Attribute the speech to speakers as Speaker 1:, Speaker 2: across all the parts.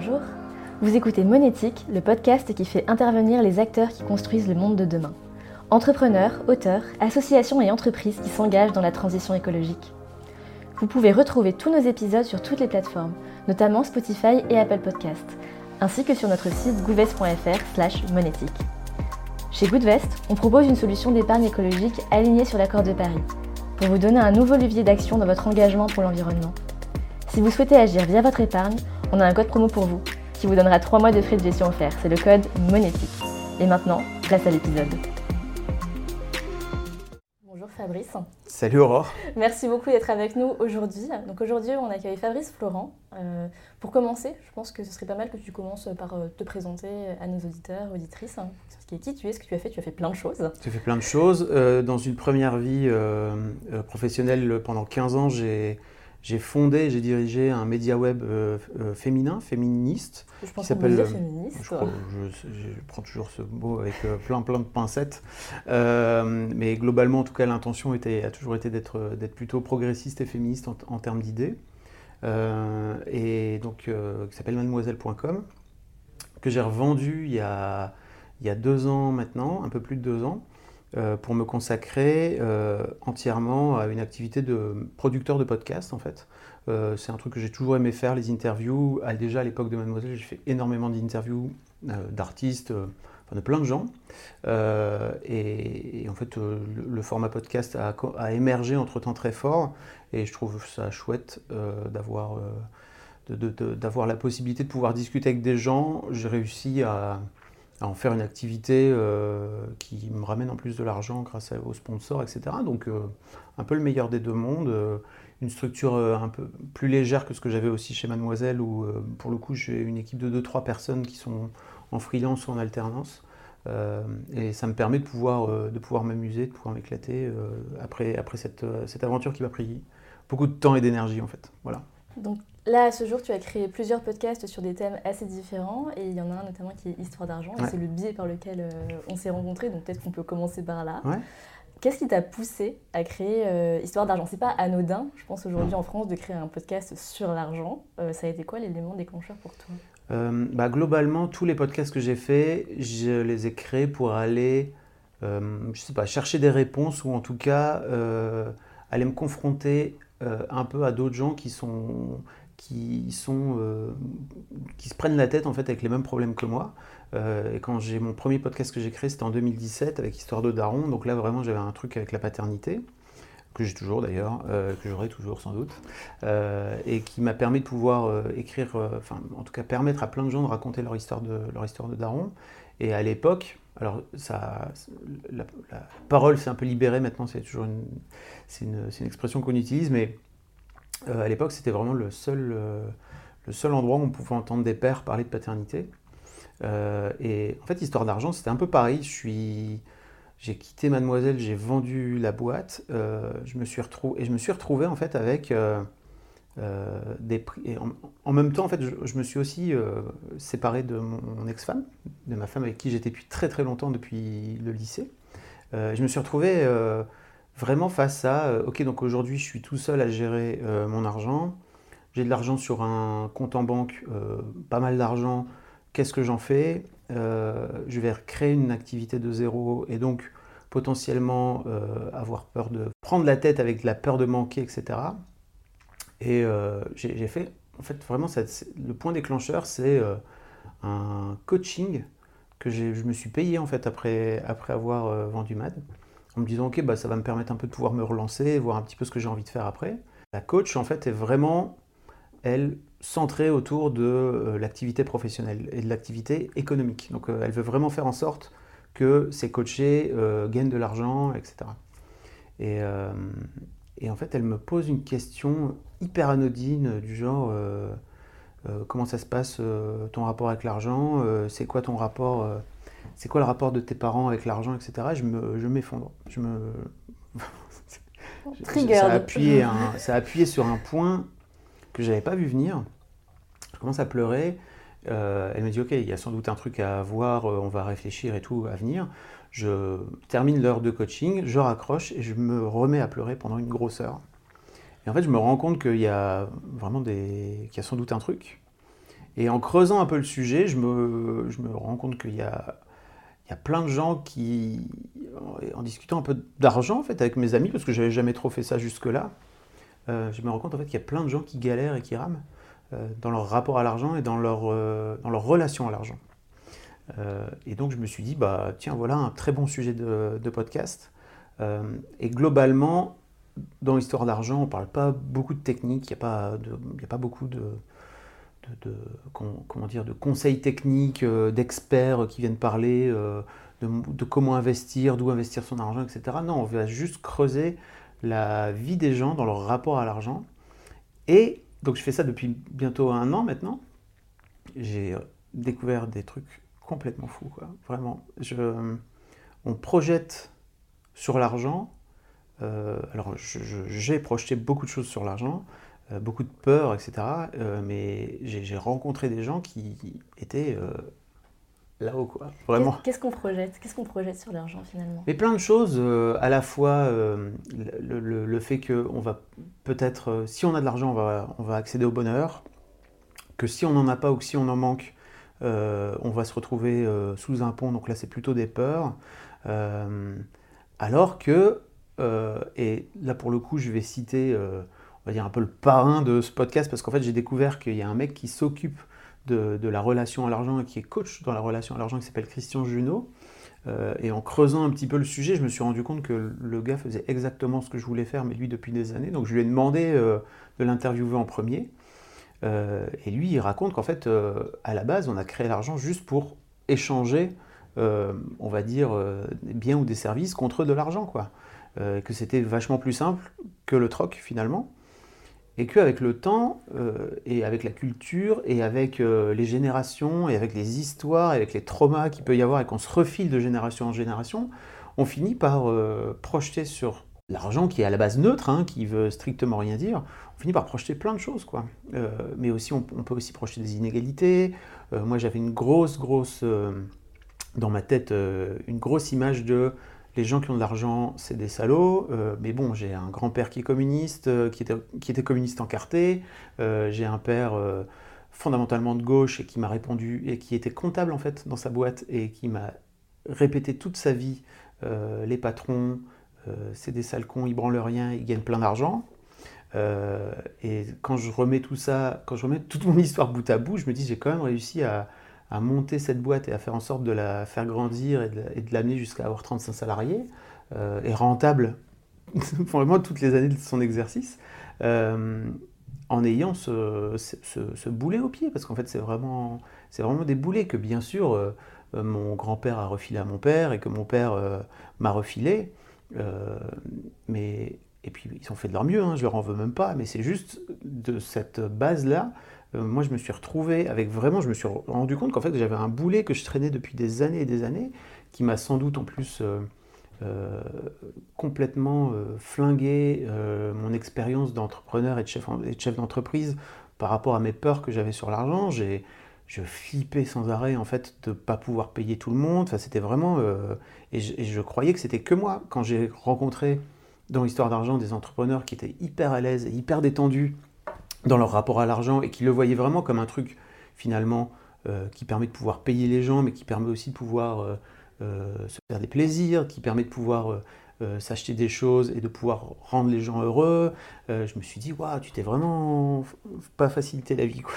Speaker 1: Bonjour, vous écoutez Monétique, le podcast qui fait intervenir les acteurs qui construisent le monde de demain. Entrepreneurs, auteurs, associations et entreprises qui s'engagent dans la transition écologique. Vous pouvez retrouver tous nos épisodes sur toutes les plateformes, notamment Spotify et Apple Podcasts, ainsi que sur notre site goodvest.fr monétique. Chez Goodvest, on propose une solution d'épargne écologique alignée sur l'accord de Paris, pour vous donner un nouveau levier d'action dans votre engagement pour l'environnement. Si vous souhaitez agir via votre épargne, on a un code promo pour vous, qui vous donnera 3 mois de frais de gestion offerts. C'est le code monétique. Et maintenant, place à l'épisode. Bonjour Fabrice.
Speaker 2: Salut Aurore.
Speaker 1: Merci beaucoup d'être avec nous aujourd'hui. Donc aujourd'hui, on accueille Fabrice Florent. Euh, pour commencer, je pense que ce serait pas mal que tu commences par euh, te présenter à nos auditeurs, auditrices. Ce qui est qui tu es, ce que tu as fait. Tu as fait plein de choses.
Speaker 2: J'ai fait plein de choses. Euh, dans une première vie professionnelle, pendant 15 ans, j'ai j'ai fondé, j'ai dirigé un média web euh, euh, féminin, féministe.
Speaker 1: Je pense qui s'appelle. féministe.
Speaker 2: Je, je, prends toujours ce mot avec euh, plein plein de pincettes. mais globalement, en tout cas, l'intention a toujours été d'être plutôt progressiste et féministe en, termes d'idées. et donc, qui s'appelle mademoiselle.com, que j'ai revendu il y, a, il y a deux ans maintenant, un peu plus de deux ans. Euh, pour me consacrer euh, entièrement à une activité de producteur de podcast en fait. Euh, c'est un truc que j'ai toujours aimé faire, les interviews. déjà à l'époque de Mademoiselle, j'ai fait énormément d'interviews d'artistes, de plein de gens. Et, en fait, le, format podcast a, émergé entre temps très fort et je trouve ça chouette d'avoir d'avoir la possibilité de pouvoir discuter avec des gens. J'ai réussi à en faire une activité euh, qui me ramène en plus de l'argent grâce aux sponsors, etc. Donc euh, un peu le meilleur des deux mondes, euh, une structure un peu plus légère que ce que j'avais aussi chez Mademoiselle, où pour le coup j'ai une équipe de 2-3 personnes qui sont en freelance ou en alternance. et ça me permet de pouvoir, m'amuser, de pouvoir m'éclater après, après cette, aventure qui m'a pris beaucoup de temps et d'énergie en fait. Voilà.
Speaker 1: Là, à ce jour, tu as créé plusieurs podcasts sur des thèmes assez différents et il y en a un notamment qui est Histoire d'argent et c'est le biais par lequel euh, on s'est rencontrés, donc peut-être qu'on peut commencer par là. Qu'est-ce qui t'a poussé à créer euh, Histoire d'argent? C'est pas anodin, je pense, aujourd'hui en France de créer un podcast sur l'argent. Euh, ça a été quoi l'élément déclencheur pour toi?
Speaker 2: Bah, Globalement, tous les podcasts que j'ai faits, je les ai créés pour aller, je sais pas, chercher des réponses ou en tout cas aller me confronter un peu à d'autres gens qui sont qui, sont, euh, qui se prennent la tête en fait avec les mêmes problèmes que moi. Euh, et quand j'ai mon premier podcast que j'ai créé, c'était en 2017 avec Histoire de Daron. Donc là, vraiment, j'avais un truc avec la paternité, que j'ai toujours d'ailleurs, euh, que j'aurai toujours sans doute, et qui m'a permis de pouvoir écrire, enfin, en tout cas, permettre à plein de gens de raconter leur histoire de, leur histoire de Daron. Et à l'époque, alors ça, la, parole s'est un peu libérée maintenant, c'est toujours une, une, une expression qu'on utilise, mais euh, à l'époque, c'était vraiment le seul, euh, le seul endroit où on pouvait entendre des pères parler de paternité. Euh, et en fait, Histoire d'argent, c'était un peu pareil. J'ai quitté Mademoiselle, j'ai vendu la boîte, je me suis retrouvé, et je me suis retrouvé en fait avec des prix. Et en, même temps, en fait, je, me suis aussi séparé de mon, ex-femme, de ma femme avec qui j'étais depuis très très longtemps depuis le lycée. je me suis retrouvé vraiment face à, euh, ok, donc aujourd'hui je suis tout seul à gérer euh, mon argent, j'ai de l'argent sur un compte en banque, euh, pas mal d'argent, qu'est-ce que j'en fais? Je vais créer une activité de zéro et donc potentiellement avoir peur de prendre la tête avec la peur de manquer, etc. Et j'ai fait, en fait, vraiment, le point déclencheur, c'est un coaching que je me suis payé en fait après, après avoir vendu MAD en me disant ok bah ça va me permettre un peu de pouvoir me relancer, voir un petit peu ce que j'ai envie de faire après. La coach en fait est vraiment elle centrée autour de euh, l'activité professionnelle et de l'activité économique. Donc euh, elle veut vraiment faire en sorte que ses coachés euh, gagnent de l'argent, etc. Et, et, en fait elle me pose une question hyper anodine du genre comment ça se passe ton rapport avec l'argent, c'est quoi ton rapport c'est quoi le rapport de tes parents avec l'argent, etc. Je me, je m'effondre. Je me.
Speaker 1: Trigger.
Speaker 2: Ça a, appuyé ça a appuyé sur un point que j'avais pas vu venir. Je commence à pleurer. Euh, elle me dit ok, il y a sans doute un truc à voir, euh, on va réfléchir et tout à venir. Je termine l'heure de coaching, je raccroche et je me remets à pleurer pendant une grosse heure. Et en fait, je me rends compte qu'il y a vraiment des, qu'il y a sans doute un truc. Et en creusant un peu le sujet, je me, je me rends compte qu'il y a, il y a plein de gens qui, en discutant un peu d'argent en fait avec mes amis, parce que j'avais jamais trop fait ça jusque-là, euh, je me rends compte en fait qu'il y a plein de gens qui galèrent et qui rament euh, dans leur rapport à l'argent et dans leur, euh, dans leur relation à l'argent. et donc je me suis dit, bah tiens, voilà un très bon sujet de, podcast. et globalement, dans l'histoire d'argent, on ne parle pas beaucoup de techniques, il n'y a, a pas beaucoup de, de, comment dire, de conseils techniques, euh, d'experts qui viennent parler euh, de, comment investir, d'où investir son argent, etc. Non, on va juste creuser la vie des gens dans leur rapport à l'argent. Et donc je fais ça depuis bientôt un an maintenant. J'ai découvert des trucs complètement fous. Vraiment. Je, on projette sur l'argent. Euh, alors j'ai projeté beaucoup de choses sur l'argent. Euh, beaucoup de peur, etc. Euh, mais j'ai rencontré des gens qui étaient euh, là-haut, quoi. Vraiment.
Speaker 1: Qu'est-ce qu'on projette Qu'est-ce qu'on projette sur l'argent finalement?
Speaker 2: Mais plein de choses. à la fois le, le, fait que on va peut-être, si on a de l'argent, on va, on va accéder au bonheur. Que si on n'en a pas ou que si on en manque, on va se retrouver sous un pont. Donc là, c'est plutôt des peurs. alors que, et là pour le coup, je vais citer dire un peu le parrain de ce podcast parce qu'en fait j'ai découvert qu'il y a un mec qui s'occupe de, la relation à l'argent et qui est coach dans la relation à l'argent qui s'appelle Christian Junot. Euh, et en creusant un petit peu le sujet, je me suis rendu compte que le gars faisait exactement ce que je voulais faire, mais lui depuis des années. Donc je lui ai demandé euh, de l'interviewer en premier. Euh, et lui, il raconte qu'en fait, à la base, on a créé l'argent juste pour échanger, on va dire, des biens ou des services contre de l'argent, quoi. que c'était vachement plus simple que le troc finalement et qu'avec le temps, euh, et avec la culture, et avec euh, les générations, et avec les histoires, et avec les traumas qu'il peut y avoir, et qu'on se refile de génération en génération, on finit par euh, projeter sur l'argent qui est à la base neutre, hein, qui veut strictement rien dire, on finit par projeter plein de choses, quoi. mais aussi, on, on, peut aussi projeter des inégalités. moi, j'avais une grosse, grosse, dans ma tête, une grosse image de les gens qui ont de l'argent, c'est des salauds. Euh, mais bon, j'ai un grand-père qui est communiste, euh, qui, était, communiste encarté. Euh, j'ai un père fondamentalement de gauche et qui m'a répondu, et qui était comptable en fait dans sa boîte, et qui m'a répété toute sa vie les patrons, c'est des sales cons, ils branlent rien, ils gagnent plein d'argent. et quand je remets tout ça, quand je remets toute mon histoire bout à bout, je me dis j'ai quand même réussi à, à monter cette boîte et à faire en sorte de la faire grandir et de, l'amener jusqu'à avoir 35 salariés, euh, et rentable vraiment toutes les années de son exercice, euh, en ayant ce, boulet au pied, parce qu'en fait c'est vraiment, c'est vraiment des boulets que bien sûr euh, mon grand-père a refilé à mon père et que mon père m'a refilé, mais et puis ils ont fait de leur mieux, hein, je leur en veux même pas, mais c'est juste de cette base-là euh, moi je me suis retrouvé avec vraiment, je me suis rendu compte qu'en fait j'avais un boulet que je traînais depuis des années et des années, qui m'a sans doute en plus euh, euh, complètement flingué mon expérience d'entrepreneur et de chef, d'entreprise par rapport à mes peurs que j'avais sur l'argent. J'ai, je flippais sans arrêt en fait de ne pas pouvoir payer tout le monde. Enfin, c'était vraiment et je, et, je, croyais que c'était que moi quand j'ai rencontré dans l'histoire d'argent des entrepreneurs qui étaient hyper à l'aise et hyper détendus dans leur rapport à l'argent et qui le voyaient vraiment comme un truc finalement euh, qui permet de pouvoir payer les gens, mais qui permet aussi de pouvoir euh, euh, se faire des plaisirs, qui permet de pouvoir s'acheter des choses et de pouvoir rendre les gens heureux. je me suis dit, waouh, tu t'es vraiment pas facilité la vie. Quoi.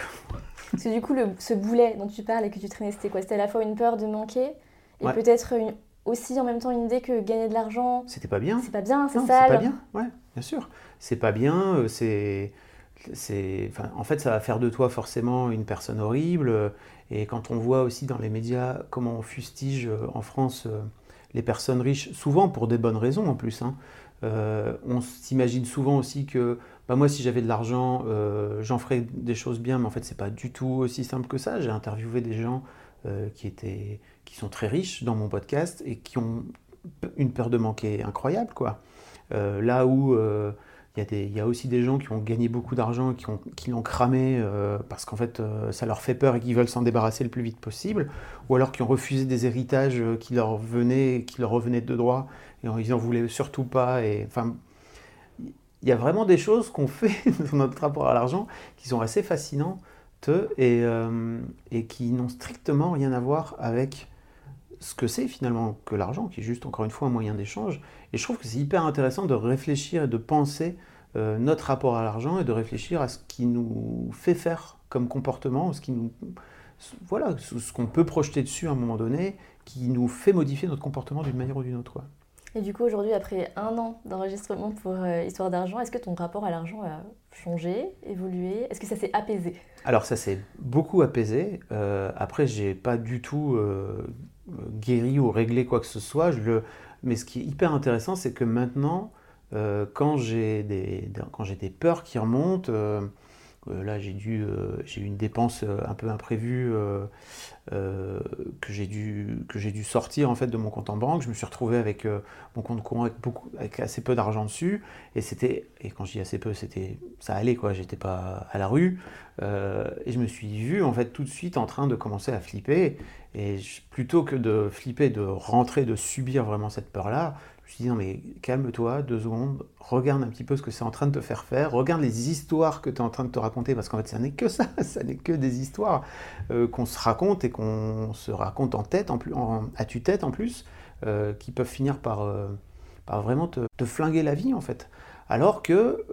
Speaker 1: Parce que du coup, le, ce boulet dont tu parles et que tu traînais, c'était quoi? C'était à la fois une peur de manquer et peut-être aussi en même temps une idée que gagner de l'argent.
Speaker 2: C'était pas bien.
Speaker 1: C'est pas bien, c'est
Speaker 2: sale. C'est pas bien, ouais, bien sûr. C'est pas bien, c'est en fait, ça va faire de toi forcément une personne horrible. Et quand on voit aussi dans les médias comment on fustige euh, en France euh, les personnes riches, souvent pour des bonnes raisons en plus, hein, euh, on s'imagine souvent aussi que bah moi, si j'avais de l'argent, j'en ferais des choses bien, mais en fait, c'est pas du tout aussi simple que ça. J'ai interviewé des gens qui, étaient, qui sont très riches dans mon podcast et qui ont une peur de manquer incroyable. Quoi. là où il y, a aussi des gens qui ont gagné beaucoup d'argent, qui, qui l'ont cramé euh, parce qu'en fait euh, ça leur fait peur et qu'ils veulent s'en débarrasser le plus vite possible, ou alors qui ont refusé des héritages euh, qui leur venaient, qui leur revenaient de droit et ils n'en voulaient surtout pas. Et, enfin, il y a vraiment des choses qu'on fait dans notre rapport à l'argent qui sont assez fascinants et, et qui n'ont strictement rien à voir avec ce que c'est finalement que l'argent, qui est juste encore une fois un moyen d'échange. Et je trouve que c'est hyper intéressant de réfléchir et de penser notre rapport à l'argent et de réfléchir à ce qui nous fait faire comme comportement, ce qui nous, voilà, ce qu'on peut projeter dessus à un moment donné, qui nous fait modifier notre comportement d'une manière ou d'une autre. Quoi.
Speaker 1: Et du coup, aujourd'hui, après un an d'enregistrement pour euh, Histoire d'argent, est-ce que ton rapport à l'argent a changé, évolué? Est-ce que ça s'est apaisé?
Speaker 2: Alors, ça s'est beaucoup apaisé. Euh, après, j'ai pas du tout euh, guéri ou réglé quoi que ce soit. Mais ce qui est hyper intéressant, c'est que maintenant, euh, quand j'ai des, des, peurs qui remontent, euh, là, j'ai dû, euh, j'ai eu une dépense euh, un peu imprévue que j'ai dû que j'ai dû sortir en fait de mon compte en banque. Je me suis retrouvé avec mon compte courant avec beaucoup, avec assez peu d'argent dessus. Et c'était, et quand je dis assez peu, c'était, ça allait quoi. J'étais pas à la rue. et je me suis vu en fait tout de suite en train de commencer à flipper. Et plutôt que de flipper, de rentrer, de subir vraiment cette peur-là, je dit, non mais calme-toi, deux secondes, regarde un petit peu ce que c'est en train de te faire faire, regarde les histoires que tu es en train de te raconter, parce qu'en fait, ça n'est que ça, ça n'est que des histoires euh, qu'on se raconte et qu'on se raconte en tête, en plus, à tue-tête en plus, euh, qui peuvent finir par, euh, vraiment te, flinguer la vie en fait. Alors que,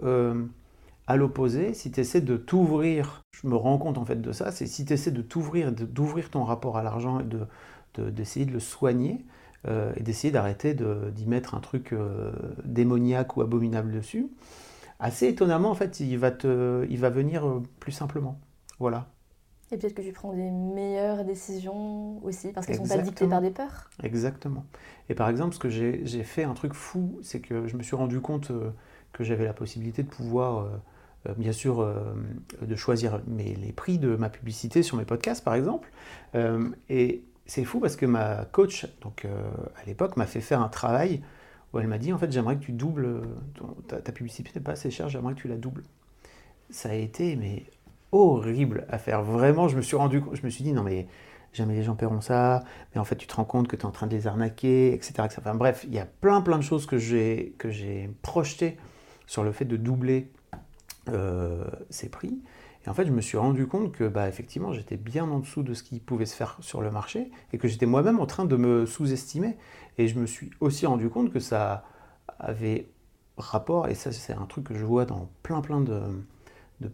Speaker 2: à l'opposé, si tu essaies de t'ouvrir, je me rends compte en fait de ça, c'est si tu essaies de t'ouvrir, d'ouvrir ton rapport à l'argent et d'essayer de, de le soigner, euh, et d'essayer d'arrêter d'y mettre un truc euh, démoniaque ou abominable dessus. Assez étonnamment, en fait, il va, te, il va venir euh, plus simplement. Voilà.
Speaker 1: Et peut-être que tu prends des meilleures décisions aussi, parce qu'elles ne sont pas dictées par des peurs.
Speaker 2: Exactement. Et par exemple, ce que j'ai fait un truc fou, c'est que je me suis rendu compte que j'avais la possibilité de pouvoir, bien sûr, de choisir mes, les prix de ma publicité sur mes podcasts, par exemple. et c'est fou parce que ma coach, donc euh, à l'époque, m'a fait faire un travail où elle m'a dit en fait j'aimerais que tu doubles ta, publicité n'est pas assez chère, j'aimerais que tu la doubles. Ça a été mais horrible à faire. Vraiment, je me suis rendu, je me suis dit non mais jamais les gens paieront ça. Mais en fait, tu te rends compte que tu es en train de les arnaquer, etc. Enfin, bref, il y a plein plein de choses que j'ai que j'ai projetées sur le fait de doubler euh, ces prix. Et en fait, je me suis rendu compte que, bah, effectivement, j'étais bien en dessous de ce qui pouvait se faire sur le marché et que j'étais moi-même en train de me sous-estimer. Et je me suis aussi rendu compte que ça avait rapport, et ça, c'est un truc que je vois dans plein, plein de,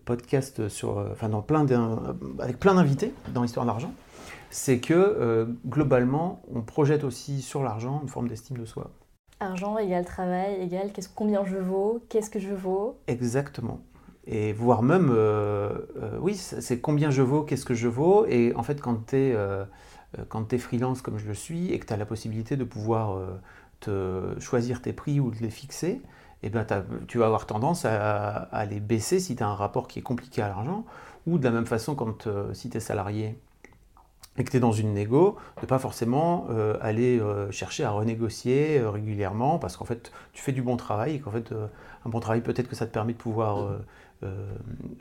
Speaker 2: podcasts, sur, enfin, dans plein avec plein d'invités dans l'histoire d'argent, c'est que euh, globalement, on projette aussi sur l'argent une forme d'estime de soi.
Speaker 1: Argent égale travail égale combien je vaux, qu'est-ce que je vaux?
Speaker 2: Exactement et voire même, euh, euh, oui, c'est combien je vaux, qu'est-ce que je vaux, et en fait, quand tu es, euh, freelance comme je le suis, et que tu as la possibilité de pouvoir te choisir tes prix ou de les fixer, eh ben tu vas avoir tendance à, les baisser si tu as un rapport qui est compliqué à l'argent, ou de la même façon, quand, si tu es salarié et que tu es dans une négo, de pas forcément aller chercher à renégocier régulièrement, parce qu'en fait, tu fais du bon travail, et qu'en fait, un bon travail, peut-être que ça te permet de pouvoir euh,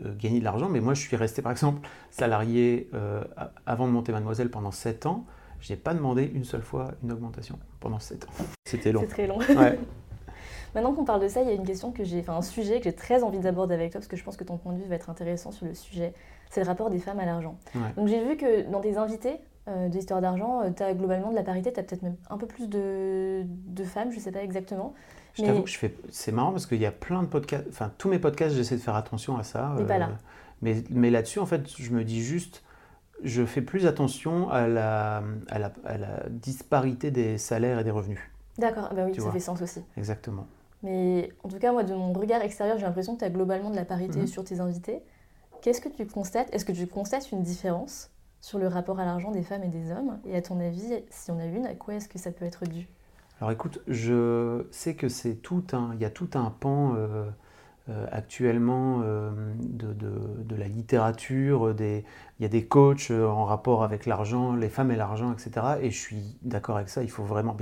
Speaker 2: euh, gagner de l'argent. Mais moi, je suis resté, par exemple, salarié euh, avant de monter Mademoiselle pendant 7 ans. Je n'ai pas demandé une seule fois une augmentation pendant 7 ans. C'était long.
Speaker 1: C'est très long. Maintenant qu'on parle de ça, il y a une question que j'ai, enfin un sujet que j'ai très envie d'aborder avec toi parce que je pense que ton point de vue va être intéressant sur le sujet. C'est le rapport des femmes à l'argent. Donc j'ai vu que dans tes invités euh, de l'histoire d'argent, tu as globalement de la parité, tu as peut-être même un peu plus de, de femmes, je ne sais pas exactement.
Speaker 2: Je t'avoue que je fais. C'est marrant parce qu'il y a plein de podcasts. Enfin, tous mes podcasts, j'essaie de faire attention à ça.
Speaker 1: Mais pas là.
Speaker 2: Euh, mais, là-dessus, en fait, je me dis juste. Je fais plus attention à la, à la, à la disparité des salaires et des revenus.
Speaker 1: D'accord, bah oui, ça fait sens aussi.
Speaker 2: Exactement.
Speaker 1: Mais en tout cas, moi, de mon regard extérieur, j'ai l'impression que tu as globalement de la parité mhm. sur tes invités. Qu'est-ce que tu constates? Est-ce que tu constates une différence sur le rapport à l'argent des femmes et des hommes? Et à ton avis, si on a une, à quoi est-ce que ça peut être dû?
Speaker 2: Alors écoute, je sais que c'est tout un, il y a tout un pan euh, euh, actuellement euh, de, la littérature, il y a des coachs en rapport avec l'argent, les femmes et l'argent, etc. Et je suis d'accord avec ça, il faut vraiment...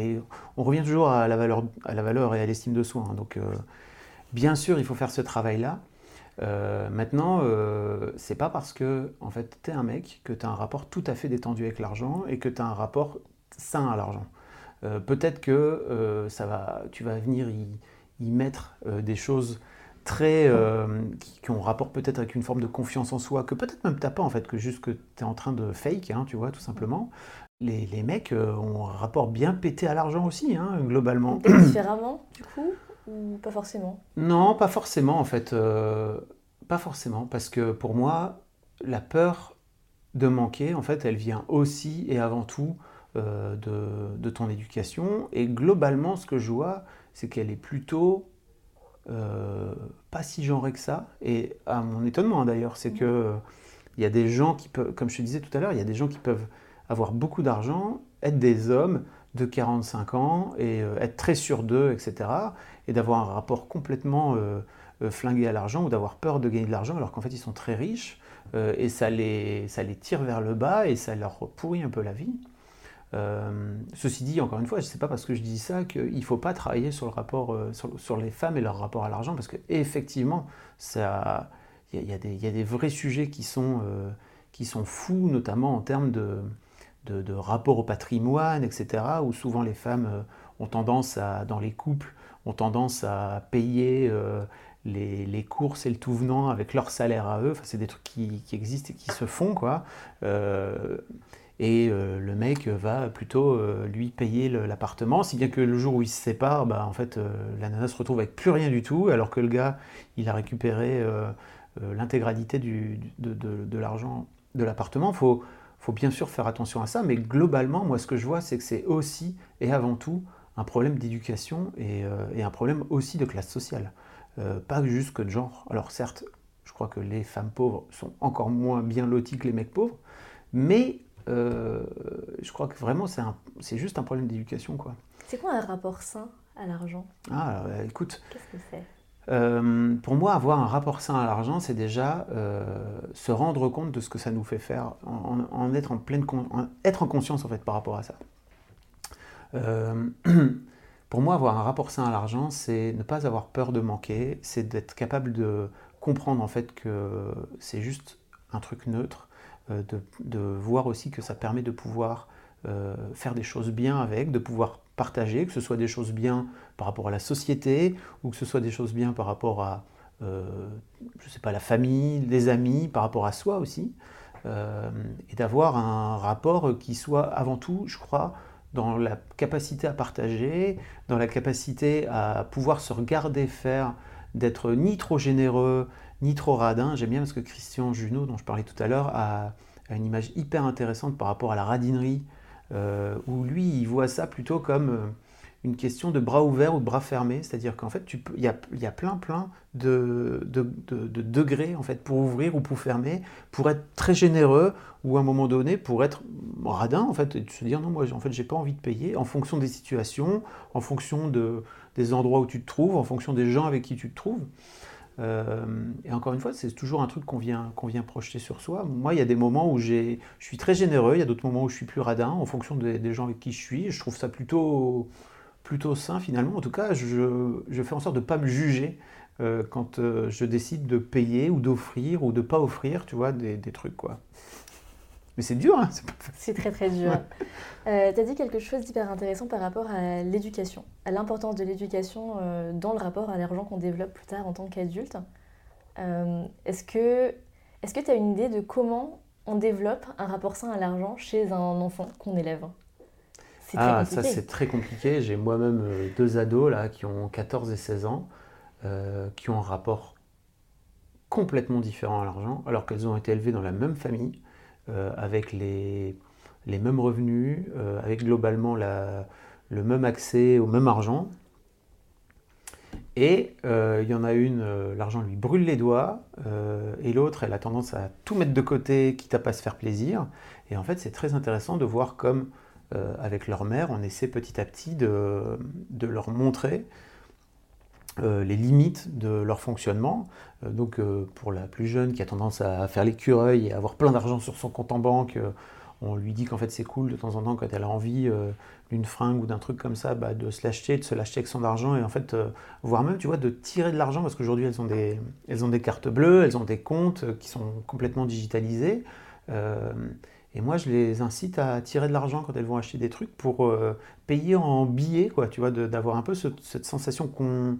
Speaker 2: On revient toujours à la valeur, à la valeur et à l'estime de soi. Hein. donc bien sûr, il faut faire ce travail-là. Maintenant, c'est pas parce que en fait, tu es un mec que tu as un rapport tout à fait détendu avec l'argent et que tu as un rapport sain à l'argent. Euh, peut-être que euh, ça va, tu vas venir y, mettre euh, des choses très, euh, qui, ont rapport peut-être avec une forme de confiance en soi, que peut-être même t'as pas en fait, que juste que tu es en train de fake, hein, tu vois, tout simplement. Les, les mecs euh, ont un rapport bien pété à l'argent aussi, hein, globalement.
Speaker 1: Différemment, du coup, ou pas forcément
Speaker 2: Non, pas forcément en fait. Euh, pas forcément, parce que pour moi, la peur de manquer, en fait, elle vient aussi et avant tout de, de, ton éducation. Et globalement, ce que je vois, c'est qu'elle est plutôt euh, pas si genré que ça. Et à mon étonnement d'ailleurs, c'est que il y a des gens qui peuvent, comme je te disais tout à l'heure, il y a des gens qui peuvent avoir beaucoup d'argent, être des hommes de 45 ans et euh, être très sur d'eux, etc. Et d'avoir un rapport complètement euh, flingué à l'argent ou d'avoir peur de gagner de l'argent alors qu'en fait ils sont très riches et ça les, ça les tire vers le bas et ça leur pourrit un peu la vie. Euh, ceci dit, encore une fois, ce n'est pas parce que je dis ça qu'il ne faut pas travailler sur le rapport euh, sur, les femmes et leur rapport à l'argent, parce qu'effectivement, il y, y, a des vrais sujets qui sont, euh, qui sont fous, notamment en termes de, de, rapport au patrimoine, etc., où souvent les femmes ont tendance à, dans les couples, ont tendance à payer les, les, courses et le tout venant avec leur salaire à eux. Enfin, c'est des trucs qui, existent et qui se font, quoi et euh, le mec va plutôt euh, lui payer l'appartement, si bien que le jour où ils se séparent, bah, en fait, euh, la nana se retrouve avec plus rien du tout, alors que le gars, il a récupéré l'intégralité de, l'argent de l'appartement. Faut, faut, bien sûr faire attention à ça, mais globalement, moi, ce que je vois, c'est que c'est aussi et avant tout un problème d'éducation et, et, un problème aussi de classe sociale, pas juste que de genre. Alors certes, je crois que les femmes pauvres sont encore moins bien loties que les mecs pauvres, mais euh, je crois que vraiment, c'est juste un problème d'éducation. quoi.
Speaker 1: C'est quoi un rapport sain à l'argent?
Speaker 2: Ah, euh, écoute.
Speaker 1: Qu'est-ce que c'est?
Speaker 2: euh, pour moi, avoir un rapport sain à l'argent, c'est déjà se rendre compte de ce que ça nous fait faire, en, être en pleine être en conscience en fait par rapport à ça. pour moi, avoir un rapport sain à l'argent, c'est ne pas avoir peur de manquer, c'est d'être capable de comprendre en fait que c'est juste un truc neutre, euh, de, voir aussi que ça permet de pouvoir euh, faire des choses bien avec, de pouvoir partager, que ce soit des choses bien par rapport à la société ou que ce soit des choses bien par rapport à, euh, je sais pas, la famille, les amis, par rapport à soi aussi, et d'avoir un rapport qui soit avant tout, je crois, dans la capacité à partager, dans la capacité à pouvoir se regarder faire, d'être ni trop généreux, ni trop radin. J'aime bien parce que Christian Junot, dont je parlais tout à l'heure, a, une image hyper intéressante par rapport à la radinerie, euh, où lui, il voit ça plutôt comme euh, une question de bras ouverts ou de bras fermés. C'est-à-dire qu'en fait, il y a, y a, plein, plein de, de, degrés en fait, pour ouvrir ou pour fermer, pour être très généreux ou à un moment donné pour être radin en fait, et se dire non, moi, en fait, j'ai pas envie de payer en fonction des situations, en fonction de, des endroits où tu te trouves, en fonction des gens avec qui tu te trouves. Euh, et encore une fois, c'est toujours un truc qu'on vient, qu'on vient projeter sur soi. Moi, il y a des moments où je suis très généreux, il y a d'autres moments où je suis plus radin en fonction des, gens avec qui je suis. Je trouve ça plutôt, plutôt sain finalement. En tout cas, je, je fais en sorte de ne pas me juger euh, quand euh, je décide de payer ou d'offrir ou de ne pas offrir, tu vois, des, des trucs quoi. Mais c'est dur, hein
Speaker 1: C'est très très dur. Euh, tu as dit quelque chose d'hyper intéressant par rapport à l'éducation, à l'importance de l'éducation dans le rapport à l'argent qu'on développe plus tard en tant qu'adulte. Est-ce que est-ce que tu as une idée de comment on développe un rapport sain à l'argent chez un enfant qu'on élève?
Speaker 2: Ah, ça c'est très compliqué. J'ai moi-même deux ados là qui ont 14 et 16 ans, qui ont un rapport complètement différent à l'argent, alors qu'elles ont été élevées dans la même famille. Euh, avec les, les, mêmes revenus, euh, avec globalement la, le même accès au même argent. Et euh, il y en a une, l'argent lui brûle les doigts, et l'autre, elle a tendance à tout mettre de côté, quitte à pas se faire plaisir. Et en fait, c'est très intéressant de voir comme, avec leur mère, on essaie petit à petit de, de leur montrer euh, les limites de leur fonctionnement. Euh, donc euh, pour la plus jeune qui a tendance à faire l'écureuil et à avoir plein d'argent sur son compte en banque, on lui dit qu'en fait c'est cool de temps en temps quand elle a envie d'une fringue ou d'un truc comme ça, bah, de se l'acheter, de se l'acheter avec son argent et en fait, voire même tu vois, de tirer de l'argent parce qu'aujourd'hui elles, ont des, elles ont des cartes bleues, elles ont des comptes qui sont complètement digitalisés. Et moi, je les incite à tirer de l'argent quand elles vont acheter des trucs pour payer en billets, quoi, tu vois, d'avoir un peu cette sensation qu'on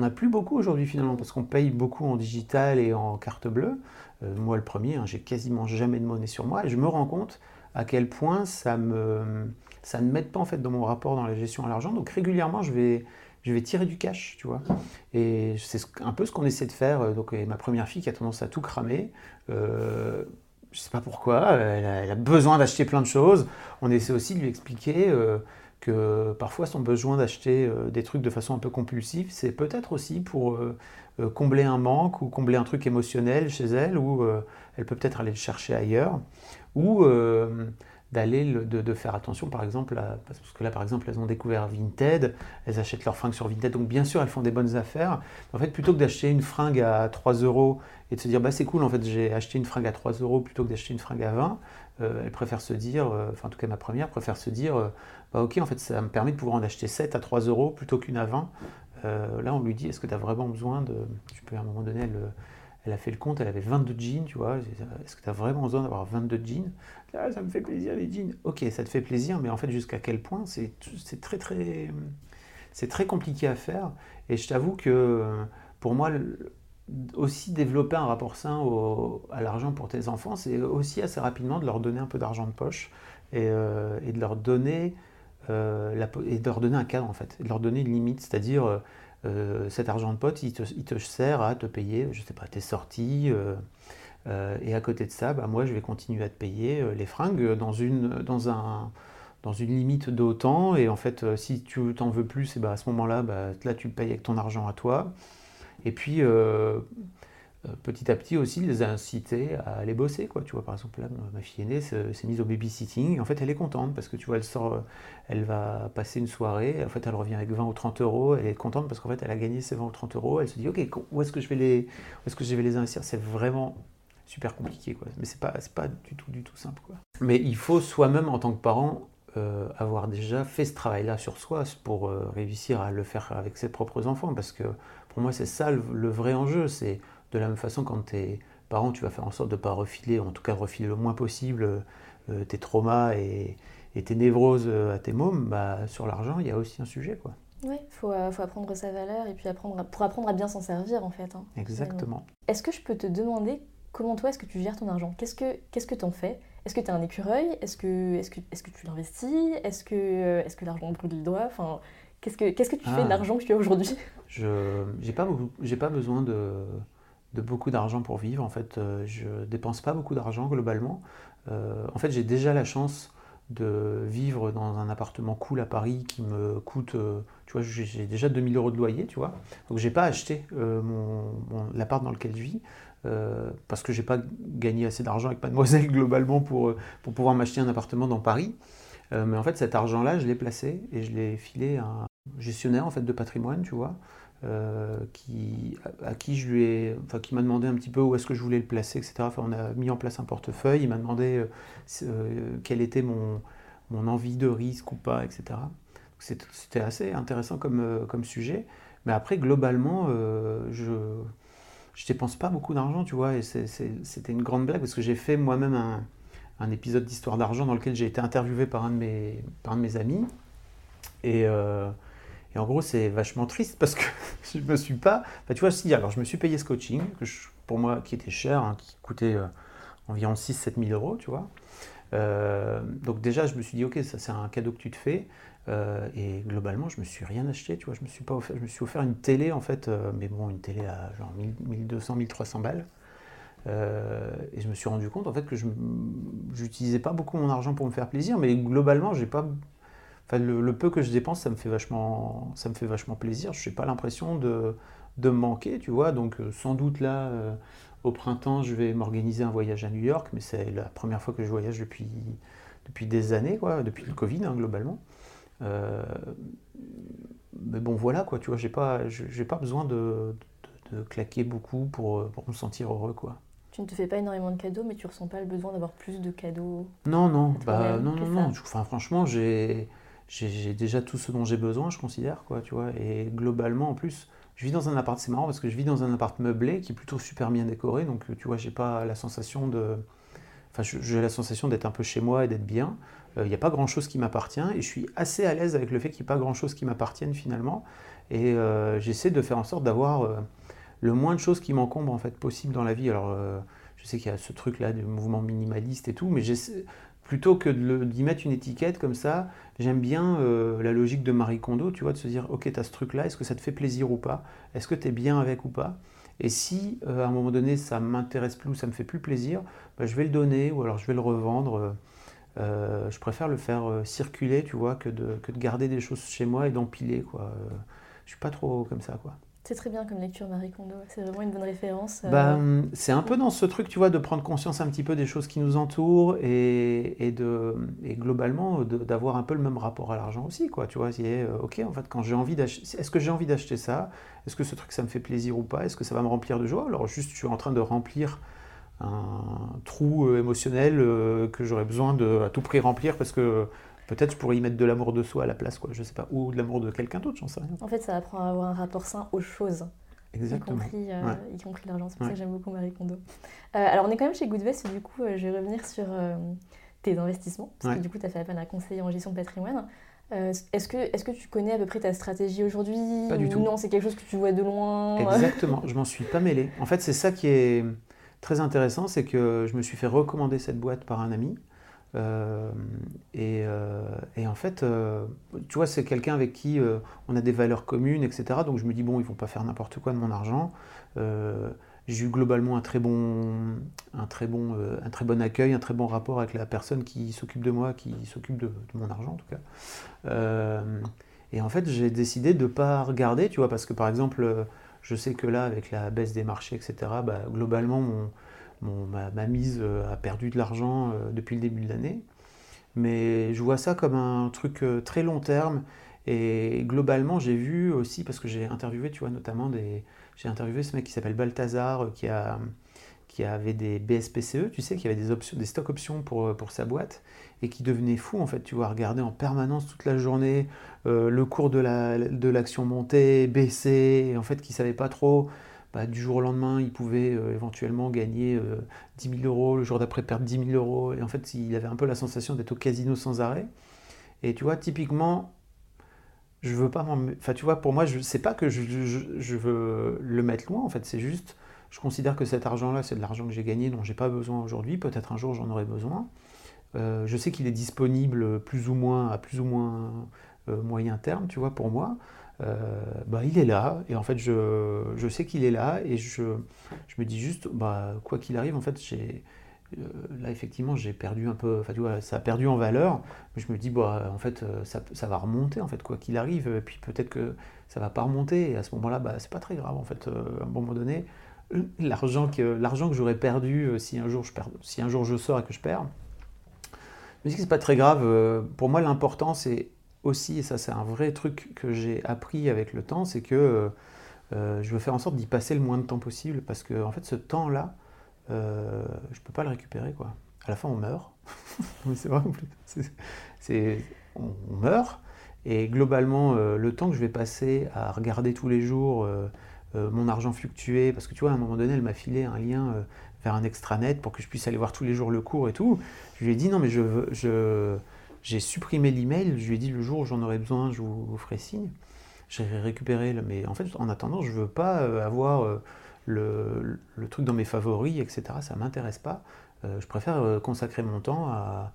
Speaker 2: n'a plus beaucoup aujourd'hui finalement, parce qu'on paye beaucoup en digital et en carte bleue. Euh, moi, le premier, hein, j'ai quasiment jamais de monnaie sur moi, et je me rends compte à quel point ça me ne m'aide pas en fait dans mon rapport dans la gestion à l'argent. Donc régulièrement, je vais tirer du cash, tu vois. Et c'est un peu ce qu'on essaie de faire. Donc ma première fille qui a tendance à tout cramer. Euh, je ne sais pas pourquoi, elle a, besoin d'acheter plein de choses. On essaie aussi de lui expliquer euh, que parfois son besoin d'acheter euh, des trucs de façon un peu compulsive, c'est peut-être aussi pour euh, combler un manque ou combler un truc émotionnel chez elle, ou elle peut peut-être aller le chercher ailleurs, ou d'aller de, faire attention par exemple parce que là par exemple elles ont découvert Vinted elles achètent leurs fringues sur Vinted donc bien sûr elles font des bonnes affaires en fait plutôt que d'acheter une fringue à 3 euros et de se dire bah c'est cool en fait j'ai acheté une fringue à 3 euros plutôt que d'acheter une fringue à 20 euh, elle préfère se dire euh, enfin en tout cas ma première préfère se dire euh, bah ok en fait ça me permet de pouvoir en acheter 7 à 3 euros plutôt qu'une à 20 là on lui dit est-ce que tu as vraiment besoin de je peux à un moment donné elle elle a fait le compte, elle avait 22 jeans, tu vois. Est-ce que tu as vraiment besoin d'avoir 22 jeans? Ça me fait plaisir les jeans. Ok, ça te fait plaisir, mais en fait, jusqu'à quel point? C'est très, très, c'est très compliqué à faire. Et je t'avoue que pour moi, aussi développer un rapport sain à l'argent pour tes enfants, c'est aussi assez rapidement de leur donner un peu d'argent de poche et, euh, de leur donner euh, la, et de leur donner un cadre en fait, de leur donner une limite, c'est-à-dire euh, cet argent de pote, il te, sert à te payer, je sais pas, tes sorties. Et à côté de ça, bah, moi, je vais continuer à te payer les fringues dans une, dans un, dans une limite d'autant. Et en fait, si tu t'en veux plus, et bah, à ce moment-là, bah, là, tu payes avec ton argent à toi. Et puis, euh, petit à petit aussi, les a incités à aller bosser. Quoi. Tu vois, par exemple, ma fille aînée s'est mise au babysitting. Et en fait, elle est contente parce que tu vois, elle sort, euh, elle va passer une soirée. En fait, elle revient avec 20 ou 30 euros. Elle est contente parce qu'en fait, elle a gagné ses 20 ou 30 euros. Elle se dit, OK, où est-ce que je vais les, est-ce que je vais les investir C'est vraiment super compliqué. Quoi. Mais c'est pas, pas du tout, du tout simple. Quoi. Mais il faut soi-même, en tant que parent, euh, avoir déjà fait ce travail-là sur soi pour réussir à le faire avec ses propres enfants. Parce que pour moi, c'est ça le vrai enjeu. C'est de la même façon, quand tu es parent, tu vas faire en sorte de ne pas refiler, en tout cas refiler le moins possible euh, tes traumas et, tes névroses euh, à tes mômes, bah, sur l'argent, il y a aussi un sujet. quoi.
Speaker 1: Oui, il faut, euh, faut, apprendre sa valeur et puis apprendre pour apprendre à bien s'en servir en fait. Hein.
Speaker 2: Exactement.
Speaker 1: Est-ce que je peux te demander comment toi est-ce que tu gères ton argent? Qu'est-ce que qu'est-ce que tu en fais? Est-ce que tu as un écureuil? Est-ce que, est que, est que tu l'investis? Est-ce que, est que l'argent brûle le doigt enfin, Qu'est-ce que, qu'est-ce que tu fais de ah. l'argent que tu as aujourd'hui?
Speaker 2: Je n'ai pas, pas besoin de de beaucoup d'argent pour vivre. En fait, euh, je dépense pas beaucoup d'argent globalement. Euh, en fait, j'ai déjà la chance de vivre dans un appartement cool à Paris qui me coûte, euh, tu vois, j'ai déjà 2000 euros de loyer, tu vois. Donc j'ai pas acheté mon, l'appart dans lequel je vis. parce que j'ai pas gagné assez d'argent avec Mademoiselle globalement pour, pour pouvoir m'acheter un appartement dans Paris. mais en fait, cet argent-là, je l'ai placé et je l'ai filé à gestionnaire en fait, de patrimoine, tu vois, euh, qui, à, qui je lui ai, enfin, qui m'a demandé un petit peu où est-ce que je voulais le placer, etc. On a mis en place un portefeuille. Il m'a demandé euh, euh, quelle était mon, mon envie de risque ou pas, etc. C'était assez intéressant comme, comme sujet. Mais après, globalement, je je dépense pas beaucoup d'argent, tu vois, et c'était une grande blague parce que j'ai fait moi-même un, un, épisode d'histoire d'argent dans lequel j'ai été interviewé par un de mes, par un de mes amis. Et, et en gros, c'est vachement triste parce que je me suis pas. tu vois, si, alors je me suis payé ce coaching, pour moi, qui était cher, hein, qui coûtait euh, environ 6-7 000 euros, tu vois. Euh, donc, déjà, je me suis dit, ok, ça, c'est un cadeau que tu te fais. Euh, et globalement, je me suis rien acheté, tu vois. Je me suis, pas offert, je me suis offert une télé, en fait, mais bon, une télé à genre 1200, 1300 balles. et je me suis rendu compte, en fait, que je n'utilisais pas beaucoup mon argent pour me faire plaisir, mais globalement, j'ai pas le, peu que je dépense, ça me fait vachement, ça me fait vachement plaisir. Je n'ai pas l'impression de, de me manquer, tu vois. Donc, euh, sans doute là, euh, au printemps, je vais m'organiser un voyage à New York, mais c'est la première fois que je voyage depuis, depuis des années, quoi, depuis le Covid, hein, globalement. Euh, mais bon, voilà, quoi, tu vois, j'ai pas, j'ai pas besoin de, de, claquer beaucoup pour, pour, me sentir heureux, quoi.
Speaker 1: Tu ne te fais pas énormément de cadeaux, mais tu ressens pas le besoin d'avoir plus de cadeaux
Speaker 2: Non, non, bah, non, non, non. Enfin, franchement, j'ai j'ai déjà tout ce dont j'ai besoin, je considère, quoi, tu vois. Et globalement, en plus, je vis dans un appart, c'est marrant parce que je vis dans un appart meublé qui est plutôt super bien décoré, donc tu vois, j'ai pas la sensation de. Enfin, j'ai la sensation d'être un peu chez moi et d'être bien. Il euh, n'y a pas grand chose qui m'appartient et je suis assez à l'aise avec le fait qu'il n'y ait pas grand chose qui m'appartienne finalement. Et j'essaie de faire en sorte d'avoir le moins de choses qui m'encombrent en fait possible dans la vie. Alors, je sais qu'il y a ce truc-là du mouvement minimaliste et tout, mais plutôt que d'y mettre une étiquette comme ça, j'aime bien la logique de Marie Kondo, tu vois, de se dire, ok, tu as ce truc-là, est-ce que ça te fait plaisir ou pas? Est-ce que tu es bien avec ou pas? Et si euh, à un moment donné ça m'intéresse plus ou ça me fait plus plaisir, bah, je vais le donner ou alors je vais le revendre. Euh, je préfère le faire euh, circuler, tu vois, que de, que de garder des choses chez moi et d'empiler, quoi. je suis pas trop comme ça, quoi.
Speaker 1: C'est très bien comme lecture, Marie Kondo. C'est vraiment une bonne référence.
Speaker 2: Bah, c'est un peu dans ce truc, tu vois, de prendre conscience un petit peu des choses qui nous entourent et, globalement d'avoir un peu le même rapport à l'argent aussi, quoi. Tu vois, c'est ok, en fait, quand j'ai envie d'acheter, est-ce que j'ai envie d'acheter ça? Est-ce que ce truc, ça me fait plaisir ou pas? Est-ce que ça va me remplir de joie? Alors juste, je suis en train de remplir un trou euh, émotionnel euh, que j'aurais besoin de à tout prix remplir parce que peut-être je pourrais y mettre de l'amour de soi à la place, quoi, je sais pas, ou de l'amour de quelqu'un d'autre, j'en sais rien.
Speaker 1: En fait, ça apprend à avoir un rapport sain aux choses.
Speaker 2: Exactement.
Speaker 1: Euh, y compris, l'argent. C'est pour ça que j'aime beaucoup Marie Kondo. alors, on est quand même chez Goodvest, du coup, je vais revenir sur tes investissements, parce que du coup, tu as fait appel à un conseiller en gestion de patrimoine. Euh, est-ce que, est que tu connais à peu près ta stratégie aujourd'hui?
Speaker 2: Pas du tout.
Speaker 1: Non, c'est quelque chose que tu vois de loin?
Speaker 2: Exactement, je m'en suis pas mêlé. En fait, c'est ça qui est très intéressant, c'est que je me suis fait recommander cette boîte par un ami. Euh, euh, et, en fait, tu vois, c'est quelqu'un avec qui on a des valeurs communes, etc. Donc je me dis, bon, ils vont pas faire n'importe quoi de mon argent j'ai eu globalement un très bon, un très bon, euh, un très bon accueil, un très bon rapport avec la personne qui s'occupe de moi, qui s'occupe de, mon argent en tout cas. Euh, et en fait, j'ai décidé de ne pas regarder, tu vois, parce que par exemple, je sais que là, avec la baisse des marchés, etc., bah, globalement, mon, ma, mise euh, a perdu de l'argent depuis le début de l'année. Mais je vois ça comme un truc très long terme. Et globalement, j'ai vu aussi, parce que j'ai interviewé, tu vois, notamment des, j'ai interviewé ce mec qui s'appelle Balthazar, euh, qui, a, qui avait des BSPCE, tu sais, qui avait des, options, des stock options pour, euh, pour sa boîte, et qui devenait fou, en fait, tu vois, regarder en permanence toute la journée euh, le cours de l'action la, de monter, baisser, et en fait, qui ne savait pas trop. Bah, du jour au lendemain, il pouvait éventuellement gagner 10 000 euros, le jour d'après perdre 10 000 euros. Et en fait, il avait un peu la sensation d'être au casino sans arrêt. Et tu vois, typiquement, je veux pas Enfin, tu vois, pour moi, je sais pas que je, veux le mettre loin, en fait. C'est juste, je considère que cet argent-là, c'est de l'argent que j'ai gagné, dont j'ai pas besoin aujourd'hui. Peut-être un jour, j'en aurai besoin. Euh, je sais qu'il est disponible plus ou moins à plus ou moins euh, moyen terme, tu vois, pour moi. Euh, bah, il est là, et en fait, je, je sais qu'il est là, et je, je me dis juste, bah, quoi qu'il arrive, en fait, j'ai euh, là, effectivement, j'ai perdu un peu, enfin, tu vois, ça a perdu en valeur, mais je me dis, bah, en fait, euh, ça, ça va remonter, en fait, quoi qu'il arrive, et puis peut-être que ça va pas remonter, et à ce moment-là, bah, c'est pas très grave, en fait, à un moment donné, l'argent que, l'argent que j'aurais perdu si un, jour je perds, si un jour je sors et que je perds, je me dis c'est pas très grave. Pour moi, l'important, c'est aussi, et ça, c'est un vrai truc que j'ai appris avec le temps, c'est que je veux faire en sorte d'y passer le moins de temps possible, parce que, en fait, ce temps-là, euh, je peux pas le récupérer quoi. À la fin on meurt, c'est vrai on, meurt et globalement euh, le temps que je vais passer à regarder tous les jours euh, mon argent fluctuer, parce que tu vois à un moment donné elle m'a filé un lien vers un extranet pour que je puisse aller voir tous les jours le cours et tout. Je lui ai dit non mais je, je j'ai supprimé l'email, je lui ai dit le jour où j'en aurai besoin je vous, ferai signe. J'ai récupéré, mais en fait en attendant je veux pas avoir le, truc dans mes favoris, etc. Ça m'intéresse pas. Euh, je préfère euh, consacrer mon temps à,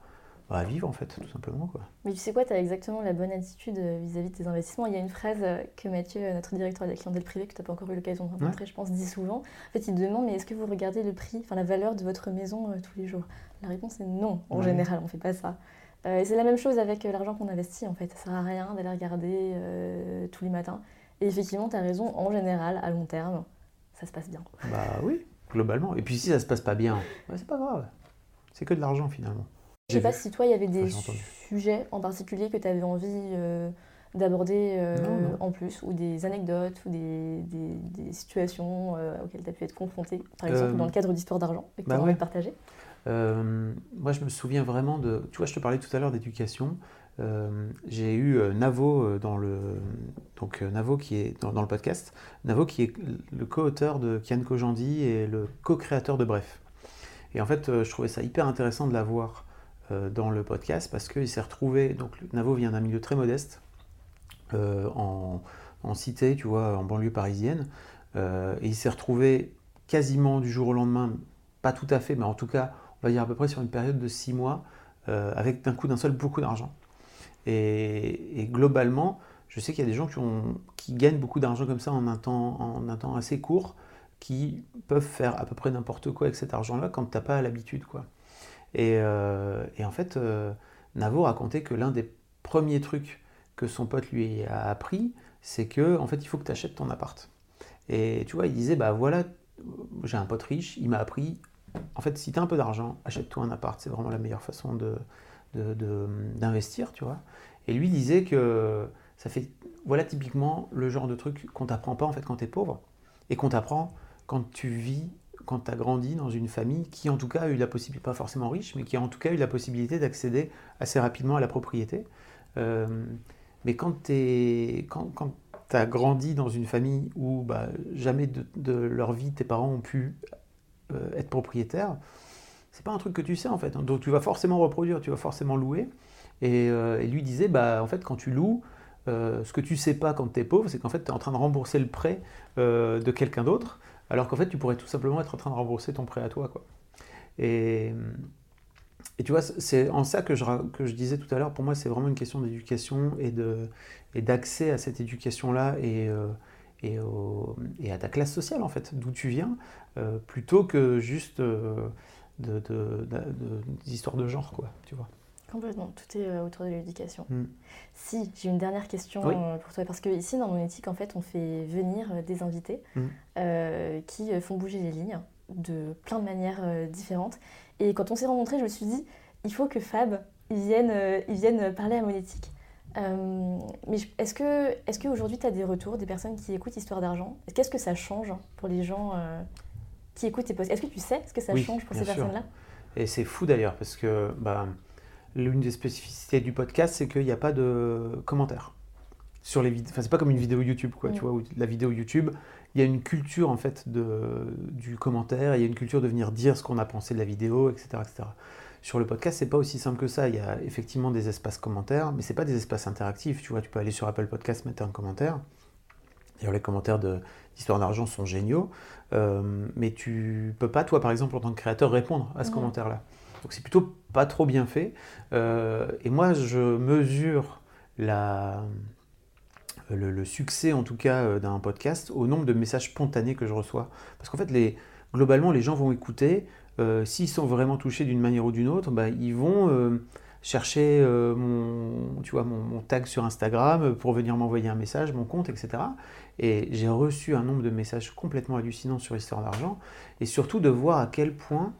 Speaker 2: à, vivre, en fait, tout simplement. Quoi.
Speaker 1: Mais tu sais quoi, tu as exactement la bonne attitude euh, vis-à-vis de tes investissements. Il y a une phrase que Mathieu, notre directeur de la clientèle privée, que tu n'as pas encore eu l'occasion de rencontrer, je pense, dit souvent. En fait, il demande, mais est-ce que vous regardez le prix, enfin la valeur de votre maison tous les jours? La réponse est non, en général, on ne fait pas ça. Et c'est la même chose avec l'argent qu'on investit, en fait. Ça sert à rien d'aller regarder tous les matins. Et effectivement, tu as raison, en général, à long terme, ça se passe bien.
Speaker 2: Bah oui, globalement. Et puis si ça se passe pas bien, bah, c'est pas grave. C'est que de l'argent finalement.
Speaker 1: Je sais pas si toi, il y avait des sujets en particulier que tu avais envie euh, d'aborder euh, en plus, ou des anecdotes, ou des, des, situations euh, auxquelles tu as pu être confronté, par exemple dans le cadre d'Histoire d'argent, et que tu as envie de partager?
Speaker 2: Moi, je me souviens vraiment de. Tu vois, je te parlais tout à l'heure d'éducation. Euh, j'ai eu euh, Navo euh, dans le donc Navo qui est dans, le podcast, Navo qui est le co-auteur de Kian Kojandi et le co-créateur de Bref. Et en fait, je trouvais ça hyper intéressant de l'avoir dans le podcast parce qu'il s'est retrouvé donc Navo vient d'un milieu très modeste en en cité, tu vois, en banlieue parisienne. et il s'est retrouvé quasiment du jour au lendemain, pas tout à fait, mais en tout cas, on va dire à peu près sur une période de six mois, avec d'un coup d'un seul beaucoup d'argent. Et, globalement, je sais qu'il y a des gens qui, ont, qui gagnent beaucoup d'argent comme ça en un, temps, assez court, qui peuvent faire à peu près n'importe quoi avec cet argent-là quand tu n'as pas l'habitude. quoi. Et, euh, en fait, euh, Navo racontait que l'un des premiers trucs que son pote lui a appris, c'est que en fait, il faut que tu achètes ton appart. Et tu vois, il disait, bah voilà, j'ai un pote riche, il m'a appris, en fait, si tu as un peu d'argent, achète-toi un appart, c'est vraiment la meilleure façon de, d'investir, de, tu vois. Et lui disait que ça fait, voilà typiquement le genre de truc qu'on t'apprend pas en fait quand tu es pauvre et qu'on t'apprend quand tu vis, quand tu as grandi dans une famille qui en tout cas a eu la possibilité, pas forcément riche, mais qui a en tout cas eu la possibilité d'accéder assez rapidement à la propriété. Euh, mais quand tu quand, quand as grandi dans une famille où bah, jamais de, leur vie tes parents ont pu euh, être propriétaires, c'est pas un truc que tu sais en fait. Donc tu vas forcément reproduire, tu vas forcément louer. Et, euh, lui disait, bah en fait quand tu loues, euh, ce que tu sais pas quand tu es pauvre, c'est qu'en fait tu es en train de rembourser le prêt de quelqu'un d'autre, alors qu'en fait tu pourrais tout simplement être en train de rembourser ton prêt à toi. Quoi. Et, et tu vois, c'est en ça que je, que je disais tout à l'heure, pour moi c'est vraiment une question d'éducation et d'accès et à cette éducation-là et, et, et, à ta classe sociale en fait, d'où tu viens, plutôt que juste d'histoires de, de, de, genre, quoi, tu vois.
Speaker 1: Complètement, tout est euh, autour de l'éducation. Mm. Si, j'ai une dernière question euh, pour toi, parce que ici, dans mon éthique, en fait, on fait venir euh, des invités mm. qui font bouger les lignes de plein de manières différentes. Et quand on s'est rencontrés, je me suis dit, il faut que Fab, il vienne, il vienne parler à mon éthique. Mais est-ce que est qu'aujourd'hui, tu as des retours, des personnes qui écoutent Histoire d'argent? Qu'est-ce que ça change pour les gens qui écoutent tes posts Est-ce que tu sais ce que ça change pour ces personnes-là?
Speaker 2: Et c'est fou d'ailleurs, parce que bah, l'une des spécificités du podcast, c'est qu'il n'y a pas de commentaires sur les. Enfin, c'est pas comme une vidéo YouTube, quoi. Tu vois, la vidéo YouTube, il y a une culture en fait de, du commentaire, il y a une culture de venir dire ce qu'on a pensé de la vidéo, etc., etc. Sur le podcast, c'est pas aussi simple que ça. Il y a effectivement des espaces commentaires, mais c'est pas des espaces interactifs. Tu vois, tu peux aller sur Apple Podcast, mettre un commentaire. D'ailleurs, les commentaires d'Histoire d'argent sont géniaux, euh, mais tu peux pas, toi, par exemple, en tant que créateur, répondre à ce commentaire-là. Donc c'est plutôt pas trop bien fait. Euh, et moi, je mesure la, le, succès, en tout cas, euh, d'un podcast au nombre de messages spontanés que je reçois. Parce qu'en fait, les, globalement, les gens vont écouter. Euh, s'ils sont vraiment touchés d'une manière ou d'une autre, bah, ils vont chercher mon, tu vois, mon, tag sur Instagram pour venir m'envoyer un message, mon compte, etc. Et j'ai reçu un nombre de messages complètement hallucinants sur l'histoire d'argent. Et surtout de voir à quel point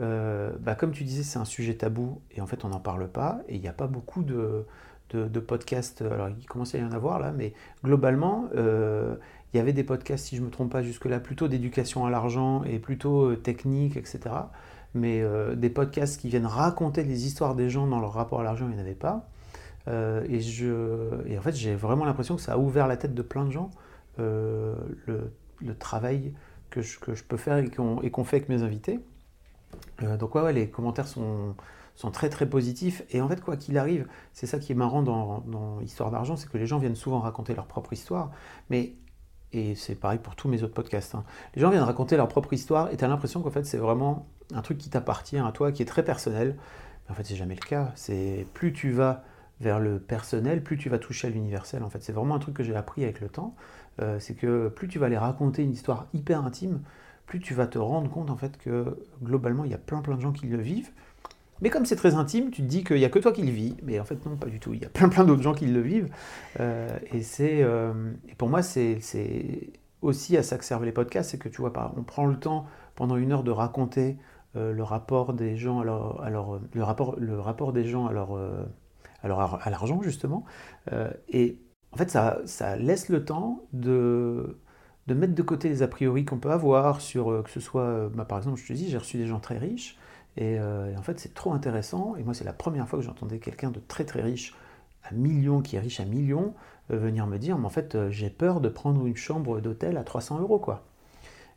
Speaker 2: euh, bah, comme tu disais, c'est un sujet tabou et en fait on n'en parle pas et il n'y a pas beaucoup de, de, podcasts. Alors il commence à y en avoir là, mais globalement, euh, il y avait des podcasts, si je ne me trompe pas jusque-là, plutôt d'éducation à l'argent et plutôt euh, technique, etc. Mais des podcasts qui viennent raconter les histoires des gens dans leur rapport à l'argent, il n'y en avait pas. et, je, et en fait, j'ai vraiment l'impression que ça a ouvert la tête de plein de gens le, travail que je, que je peux faire et qu'on fait avec mes invités. Euh, donc ouais, les commentaires sont, sont très très positifs. Et en fait, quoi qu'il arrive, c'est ça qui est marrant dans, dans Histoire d'argent, c'est que les gens viennent souvent raconter leur propre histoire. Mais, et c'est pareil pour tous mes autres podcasts, hein. les gens viennent raconter leur propre histoire et tu as l'impression qu'en fait c'est vraiment un truc qui t'appartient à toi, qui est très personnel. Mais en fait, c'est jamais le cas. C'est plus tu vas vers le personnel, plus tu vas toucher à l'universel. En fait, c'est vraiment un truc que j'ai appris avec le temps. Euh, c'est que plus tu vas aller raconter une histoire hyper intime, plus tu vas te rendre compte en fait que globalement il y a plein plein de gens qui le vivent. Mais comme c'est très intime, tu te dis qu'il n'y a que toi qui le vis. Mais en fait, non, pas du tout. Il y a plein plein d'autres gens qui le vivent. Euh, et c'est, euh, pour moi, c'est aussi à ça que servent les podcasts. C'est que tu vois, on prend le temps pendant une heure de raconter euh, le rapport des gens à leur, le rapport, le rapport des gens à leur, à, l'argent justement. et en fait, ça, laisse le temps de mettre de côté les a priori qu'on peut avoir sur que ce soit, bah, par exemple, je te dis, j'ai reçu des gens très riches, euh, et, en fait c'est trop intéressant, et moi c'est la première fois que j'entendais quelqu'un de très très riche, à millions, qui est riche à millions, venir me dire, mais en fait j'ai peur de prendre une chambre d'hôtel à 300 euros, quoi.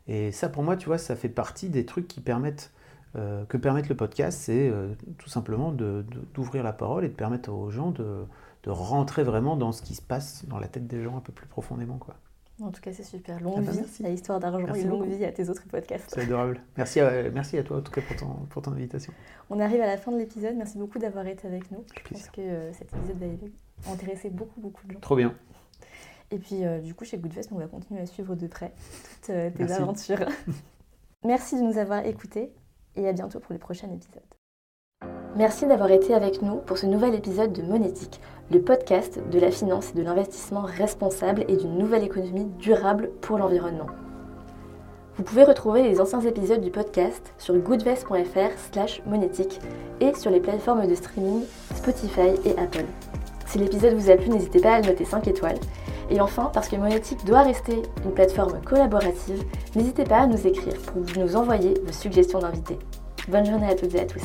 Speaker 2: Et ça pour moi, tu vois, ça fait partie des trucs permettent euh, que permettre le podcast, c'est tout simplement d'ouvrir la parole et de permettre aux gens de, rentrer vraiment dans ce qui se passe dans la tête des gens un peu plus profondément. Quoi.
Speaker 1: En tout cas, c'est super. Longue ah bah, vie à Histoire d'argent et longue vie à tes autres podcasts.
Speaker 2: C'est adorable. Merci à, merci à toi, en tout cas, pour ton, pour ton invitation.
Speaker 1: On arrive à la fin de l'épisode. Merci beaucoup d'avoir été avec nous. Je pense que euh, cet épisode va intéresser beaucoup, beaucoup de gens.
Speaker 2: Trop bien.
Speaker 1: Et puis, euh, du coup, chez Goodfest, on va continuer à suivre de près toutes euh, tes aventures. merci de nous avoir écoutés et à bientôt pour les prochains épisodes. Merci d'avoir été avec nous pour ce nouvel épisode de Monétique, le podcast de la finance et de l'investissement responsable et d'une nouvelle économie durable pour l'environnement. Vous pouvez retrouver les anciens épisodes du podcast sur goodvest.fr slash monétique et sur les plateformes de streaming Spotify et Apple. Si l'épisode vous a plu, n'hésitez pas à le noter 5 étoiles. Et enfin, parce que Monétique doit rester une plateforme collaborative, n'hésitez pas à nous écrire pour nous envoyer vos suggestions d'invités. Bonne journée à toutes et à tous.